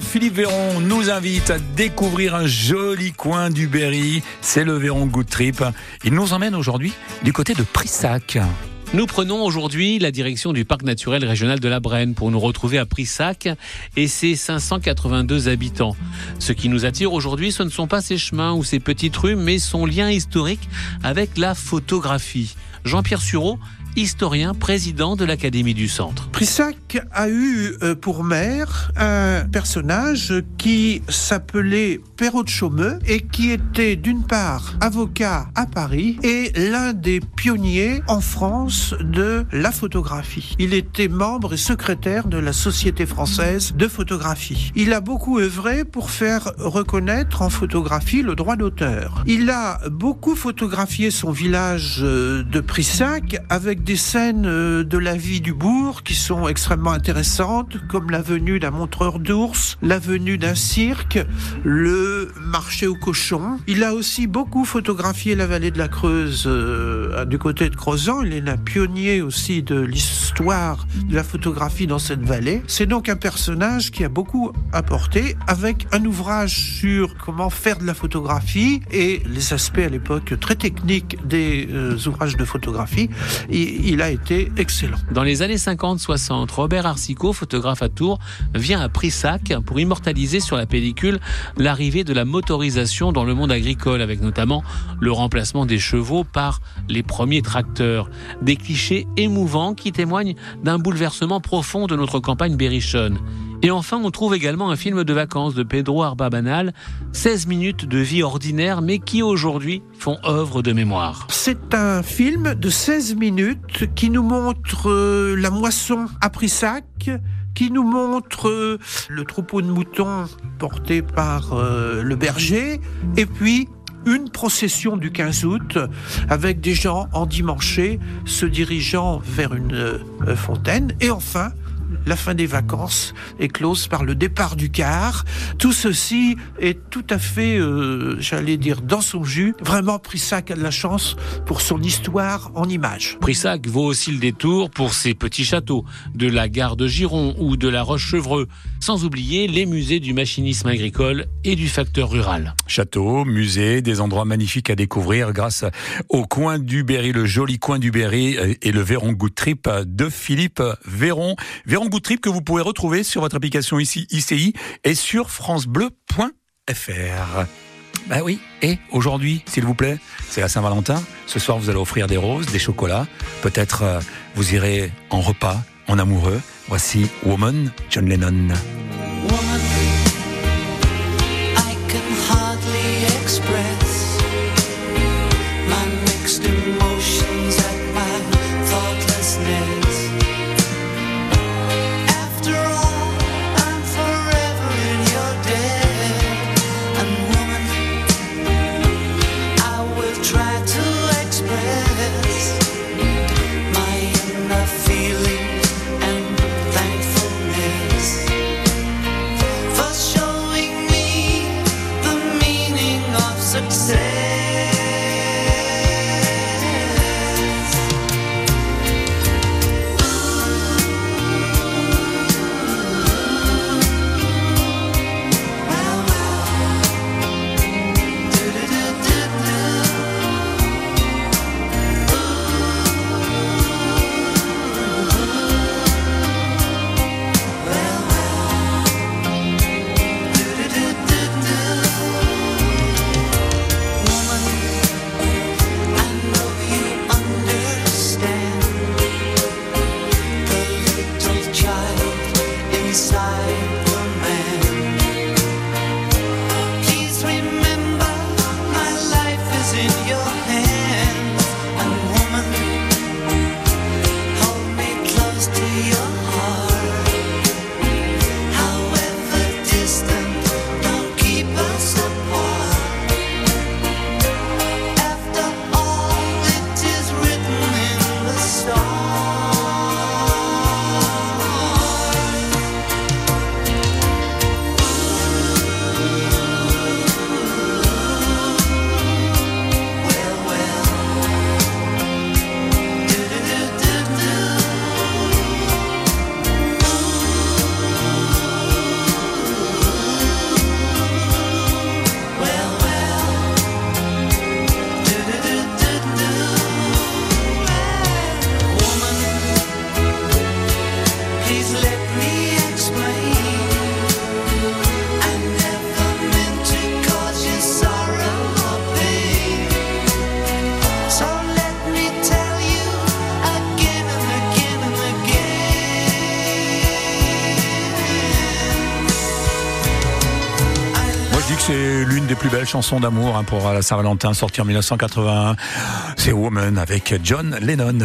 Philippe Véron nous invite à découvrir un joli coin du Berry. C'est le Véron Good Trip. Il nous emmène aujourd'hui du côté de Prissac. Nous prenons aujourd'hui la direction du parc naturel régional de la Brenne pour nous retrouver à Prissac et ses 582 habitants. Ce qui nous attire aujourd'hui, ce ne sont pas ces chemins ou ces petites rues, mais son lien historique avec la photographie. Jean-Pierre Sureau historien, président de l'Académie du Centre. Prissac a eu euh, pour maire un personnage qui s'appelait Perrault de Chaumeux et qui était d'une part avocat à Paris et l'un des pionniers en France de la photographie. Il était membre et secrétaire de la Société française de photographie. Il a beaucoup œuvré pour faire reconnaître en photographie le droit d'auteur. Il a beaucoup photographié son village euh, de Prissac avec des scènes euh, de la vie du bourg qui sont extrêmement intéressantes, comme la venue d'un montreur d'ours, la venue d'un cirque, le marché aux cochons. Il a aussi beaucoup photographié la vallée de la Creuse euh, du côté de Crozan. Il est un pionnier aussi de l'histoire de la photographie dans cette vallée. C'est donc un personnage qui a beaucoup apporté avec un ouvrage sur comment faire de la photographie et les aspects à l'époque très techniques des euh, ouvrages de photographie. Et il a été excellent. Dans les années 50-60, Robert Arsico, photographe à Tours, vient à Prissac pour immortaliser sur la pellicule l'arrivée de la motorisation dans le monde agricole, avec notamment le remplacement des chevaux par les premiers tracteurs. Des clichés émouvants qui témoignent d'un bouleversement profond de notre campagne berrichonne. Et enfin, on trouve également un film de vacances de Pedro Arbabanal, 16 minutes de vie ordinaire, mais qui aujourd'hui font œuvre de mémoire. C'est un film de 16 minutes qui nous montre euh, la moisson à Prissac, qui nous montre euh, le troupeau de moutons porté par euh, le berger, et puis une procession du 15 août avec des gens endimanchés se dirigeant vers une fontaine, et enfin la fin des vacances est close par le départ du car. Tout ceci est tout à fait, euh, j'allais dire, dans son jus. Vraiment, Prissac a de la chance pour son histoire en images. Prissac vaut aussi le détour pour ses petits châteaux, de la gare de Giron ou de la Roche-Chevreux, sans oublier les musées du machinisme agricole et du facteur rural. Châteaux, musées, des endroits magnifiques à découvrir grâce au coin du Berry, le joli coin du Berry euh, et le Véron Good Trip de Philippe Véron. Véron Good Trip que vous pouvez retrouver sur votre application ici ICI et sur francebleu.fr. Bah oui, et aujourd'hui, s'il vous plaît, c'est la Saint-Valentin. Ce soir, vous allez offrir des roses, des chocolats. Peut-être euh, vous irez en repas, en amoureux. Voici Woman, John Lennon. success. to you. Je dis que c'est l'une des plus belles chansons d'amour hein, pour la Saint-Valentin, sortie en 1981. C'est Woman avec John Lennon.